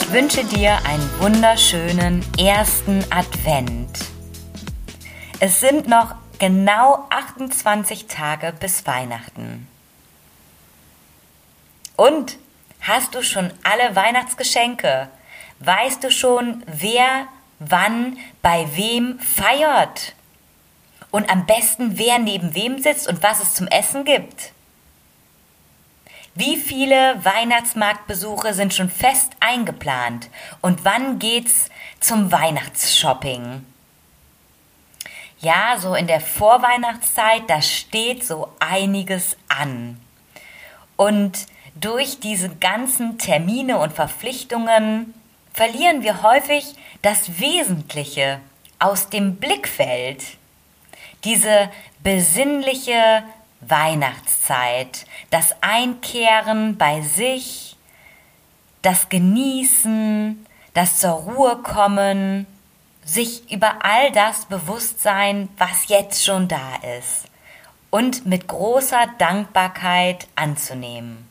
Ich wünsche dir einen wunderschönen ersten Advent. Es sind noch genau 28 Tage bis Weihnachten. Und hast du schon alle Weihnachtsgeschenke? Weißt du schon, wer wann bei wem feiert? Und am besten, wer neben wem sitzt und was es zum Essen gibt? Wie viele Weihnachtsmarktbesuche sind schon fest eingeplant? Und wann geht's zum Weihnachtsshopping? Ja, so in der Vorweihnachtszeit, da steht so einiges an. Und durch diese ganzen Termine und Verpflichtungen verlieren wir häufig das Wesentliche aus dem Blickfeld. Diese besinnliche Weihnachtszeit, das Einkehren bei sich, das Genießen, das zur Ruhe kommen, sich über all das bewusst sein, was jetzt schon da ist und mit großer Dankbarkeit anzunehmen.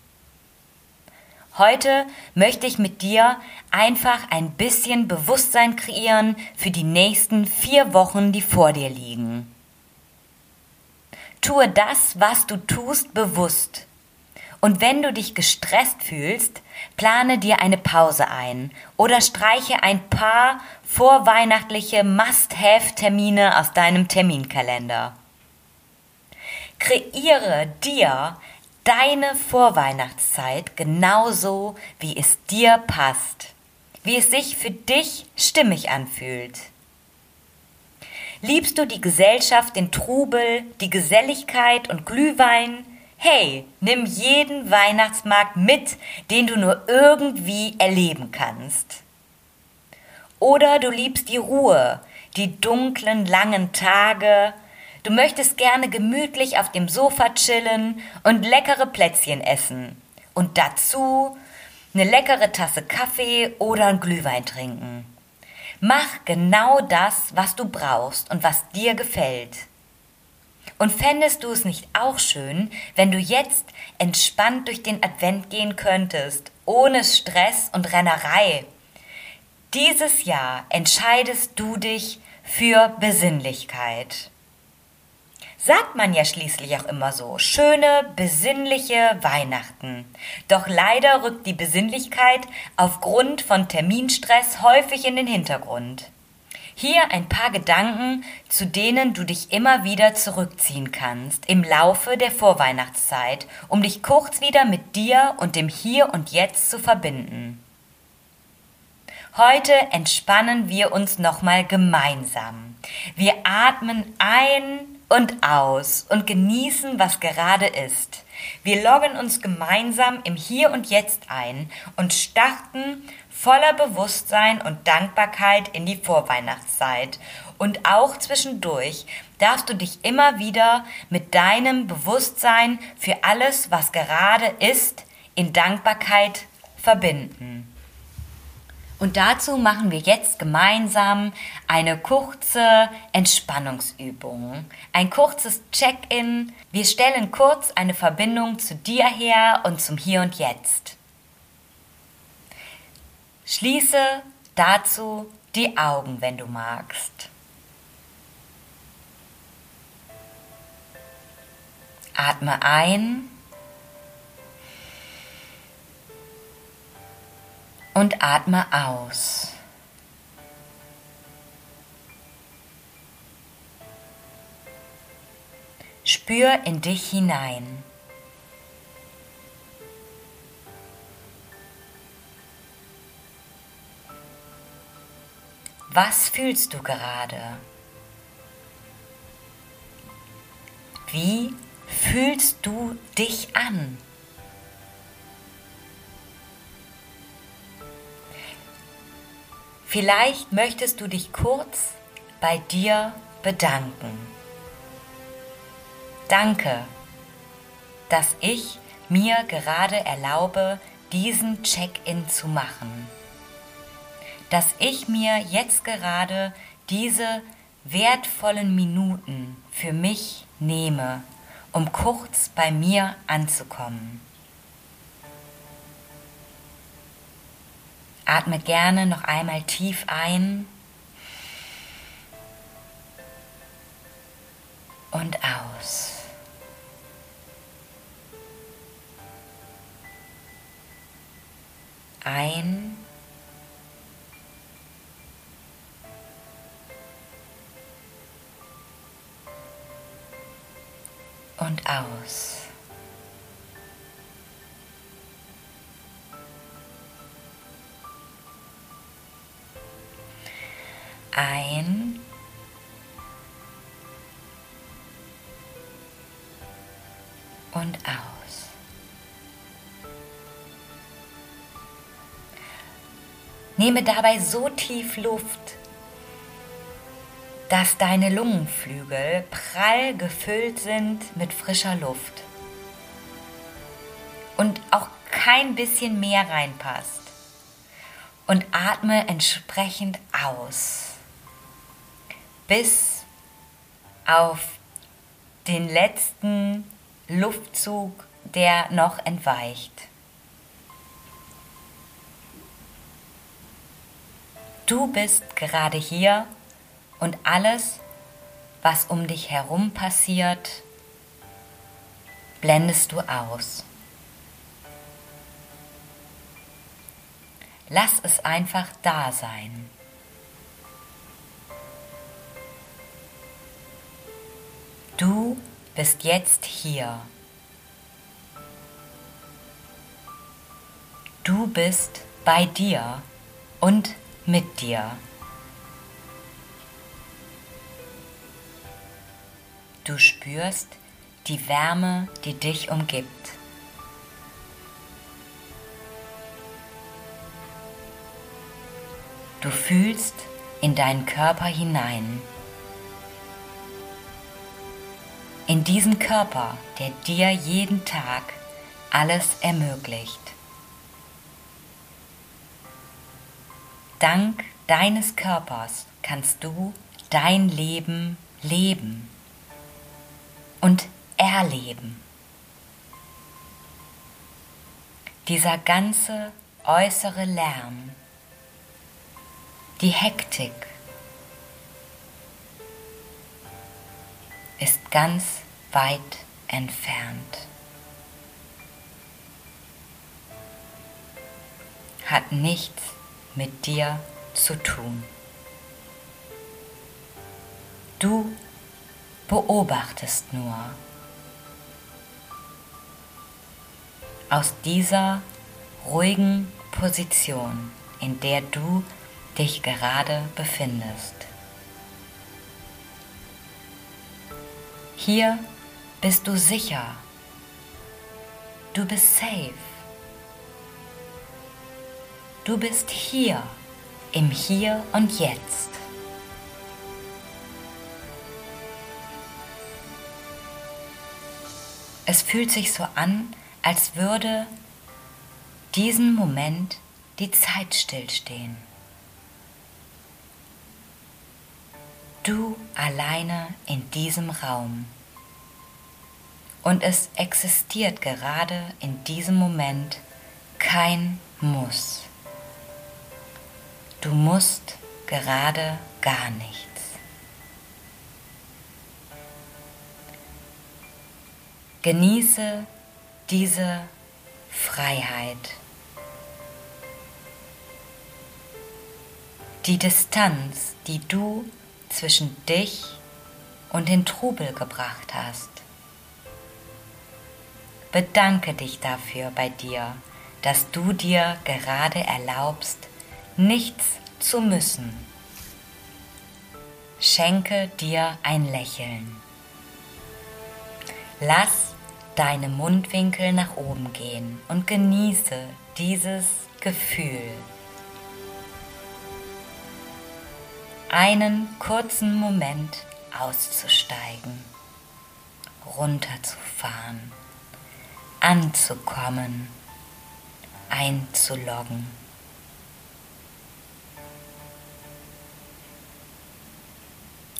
Heute möchte ich mit dir einfach ein bisschen Bewusstsein kreieren für die nächsten vier Wochen, die vor dir liegen. Tue das, was du tust, bewusst. Und wenn du dich gestresst fühlst, plane dir eine Pause ein oder streiche ein paar vorweihnachtliche Must-Have-Termine aus deinem Terminkalender. Kreiere dir deine Vorweihnachtszeit genauso, wie es dir passt, wie es sich für dich stimmig anfühlt. Liebst du die Gesellschaft, den Trubel, die Geselligkeit und Glühwein? Hey, nimm jeden Weihnachtsmarkt mit, den du nur irgendwie erleben kannst. Oder du liebst die Ruhe, die dunklen, langen Tage. Du möchtest gerne gemütlich auf dem Sofa chillen und leckere Plätzchen essen. Und dazu eine leckere Tasse Kaffee oder ein Glühwein trinken. Mach genau das, was du brauchst und was dir gefällt. Und fändest du es nicht auch schön, wenn du jetzt entspannt durch den Advent gehen könntest, ohne Stress und Rennerei? Dieses Jahr entscheidest du dich für Besinnlichkeit sagt man ja schließlich auch immer so. Schöne, besinnliche Weihnachten. Doch leider rückt die Besinnlichkeit aufgrund von Terminstress häufig in den Hintergrund. Hier ein paar Gedanken, zu denen du dich immer wieder zurückziehen kannst im Laufe der Vorweihnachtszeit, um dich kurz wieder mit dir und dem Hier und Jetzt zu verbinden. Heute entspannen wir uns nochmal gemeinsam. Wir atmen ein und aus und genießen, was gerade ist. Wir loggen uns gemeinsam im Hier und Jetzt ein und starten voller Bewusstsein und Dankbarkeit in die Vorweihnachtszeit. Und auch zwischendurch darfst du dich immer wieder mit deinem Bewusstsein für alles, was gerade ist, in Dankbarkeit verbinden. Und dazu machen wir jetzt gemeinsam eine kurze Entspannungsübung, ein kurzes Check-in. Wir stellen kurz eine Verbindung zu dir her und zum Hier und Jetzt. Schließe dazu die Augen, wenn du magst. Atme ein und atme aus. Spür in dich hinein. Was fühlst du gerade? Wie fühlst du dich an? Vielleicht möchtest du dich kurz bei dir bedanken. Danke, dass ich mir gerade erlaube, diesen Check-in zu machen. Dass ich mir jetzt gerade diese wertvollen Minuten für mich nehme, um kurz bei mir anzukommen. Atme gerne noch einmal tief ein und aus. Ein und aus. Ein und aus. Nehme dabei so tief Luft, dass deine Lungenflügel prall gefüllt sind mit frischer Luft und auch kein bisschen mehr reinpasst. Und atme entsprechend aus, bis auf den letzten Luftzug, der noch entweicht. Du bist gerade hier und alles, was um dich herum passiert, blendest du aus. Lass es einfach da sein. Bist jetzt hier. Du bist bei dir und mit dir. Du spürst die Wärme, die dich umgibt. Du fühlst in deinen Körper hinein. In diesen Körper, der dir jeden Tag alles ermöglicht. Dank deines Körpers kannst du dein Leben leben und erleben. Dieser ganze äußere Lärm, die Hektik ist ganz weit entfernt. Hat nichts mit dir zu tun. Du beobachtest nur. Aus dieser ruhigen Position, in der du dich gerade befindest. Hier bist du sicher. Du bist safe. Du bist hier, im Hier und Jetzt. Es fühlt sich so an, als würde diesen Moment die Zeit stillstehen. Du alleine in diesem Raum. Und es existiert gerade in diesem Moment kein Muss. Du musst gerade gar nichts. Genieße diese Freiheit. Die Distanz, die du zwischen dich und den Trubel gebracht hast. Bedanke dich dafür bei dir, dass du dir gerade erlaubst, nichts zu müssen. Schenke dir ein Lächeln. Lass deine Mundwinkel nach oben gehen und genieße dieses Gefühl. Einen kurzen Moment auszusteigen, runterzufahren, anzukommen, einzuloggen.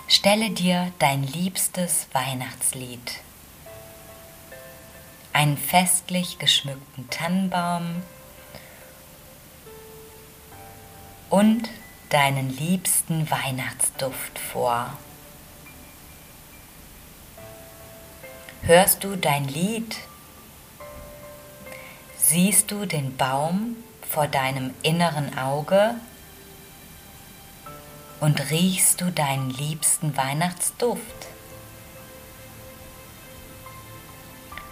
Stelle dir dein liebstes Weihnachtslied, einen festlich geschmückten Tannenbaum und deinen liebsten Weihnachtsduft vor. Hörst du dein Lied? Siehst du den Baum vor deinem inneren Auge? Und riechst du deinen liebsten Weihnachtsduft?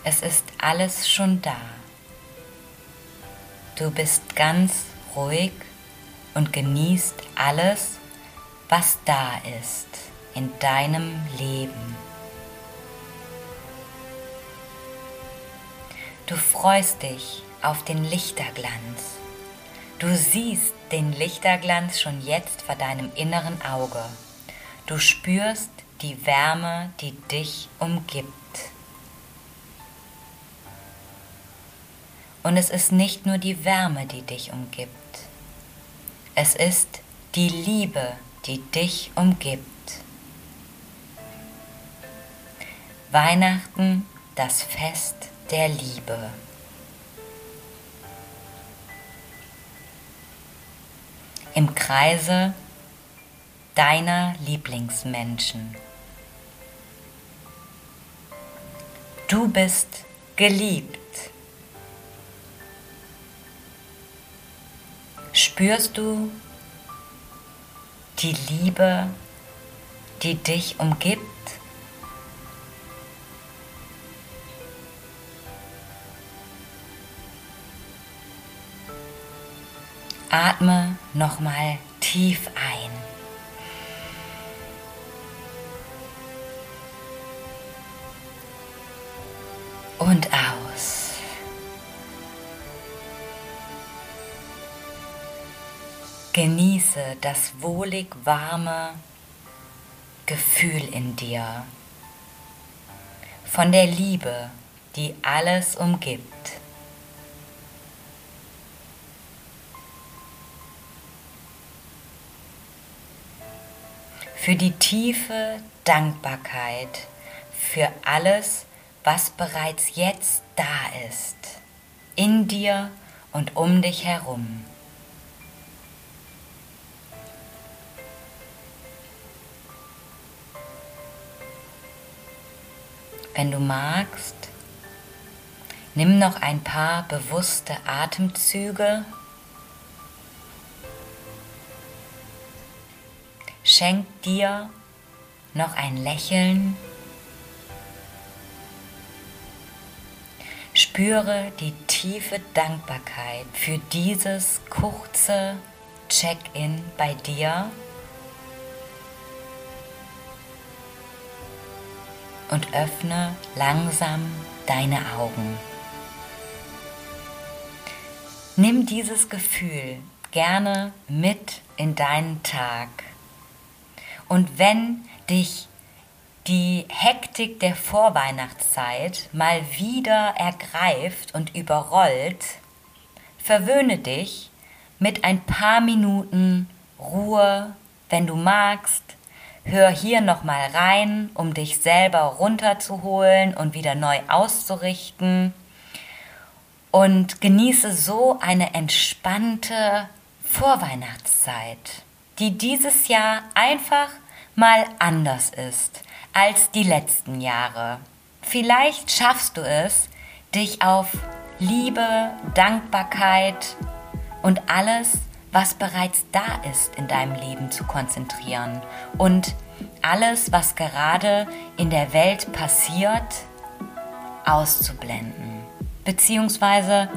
Es ist alles schon da. Du bist ganz ruhig und genießt alles, was da ist in deinem Leben. Du freust dich auf den Lichterglanz. Du siehst den Lichterglanz schon jetzt vor deinem inneren Auge. Du spürst die Wärme, die dich umgibt. Und es ist nicht nur die Wärme, die dich umgibt. Es ist die Liebe, die dich umgibt. Weihnachten, das Fest der Liebe. Im Kreise deiner Lieblingsmenschen. Du bist geliebt. Spürst du die Liebe, die dich umgibt? Atme nochmal tief ein. Und aus. Genieße das wohlig warme Gefühl in dir von der Liebe, die alles umgibt. für die tiefe Dankbarkeit für alles, was bereits jetzt da ist, in dir und um dich herum. Wenn du magst, nimm noch ein paar bewusste Atemzüge schenkt dir noch ein Lächeln. Spüre die tiefe Dankbarkeit für dieses kurze Check-in bei dir und öffne langsam deine Augen. Nimm dieses Gefühl gerne mit in deinen Tag. Und wenn dich die Hektik der Vorweihnachtszeit mal wieder ergreift und überrollt, verwöhne dich mit ein paar Minuten Ruhe, wenn du magst. Hör hier nochmal rein, um dich selber runterzuholen und wieder neu auszurichten. Und genieße so eine entspannte Vorweihnachtszeit die dieses Jahr einfach mal anders ist als die letzten Jahre. Vielleicht schaffst du es, dich auf Liebe, Dankbarkeit und alles, was bereits da ist in deinem Leben zu konzentrieren und alles, was gerade in der Welt passiert, auszublenden, beziehungsweise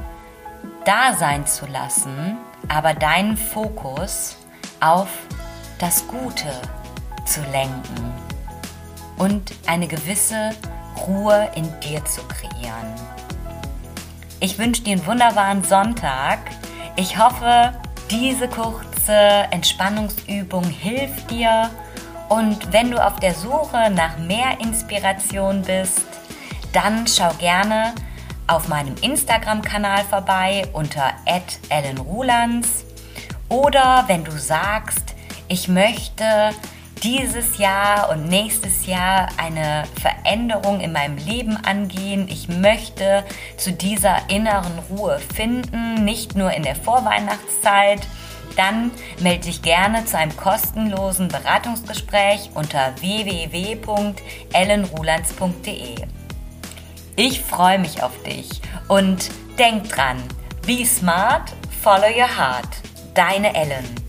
da sein zu lassen, aber deinen Fokus auf das Gute zu lenken und eine gewisse Ruhe in dir zu kreieren. Ich wünsche dir einen wunderbaren Sonntag. Ich hoffe, diese kurze Entspannungsübung hilft dir. Und wenn du auf der Suche nach mehr Inspiration bist, dann schau gerne auf meinem Instagram-Kanal vorbei unter @ellenrulands oder wenn du sagst, ich möchte dieses Jahr und nächstes Jahr eine Veränderung in meinem Leben angehen. Ich möchte zu dieser inneren Ruhe finden, nicht nur in der Vorweihnachtszeit. Dann melde dich gerne zu einem kostenlosen Beratungsgespräch unter www.ellenrulands.de. Ich freue mich auf dich und denk dran, be smart, follow your heart. Deine Ellen.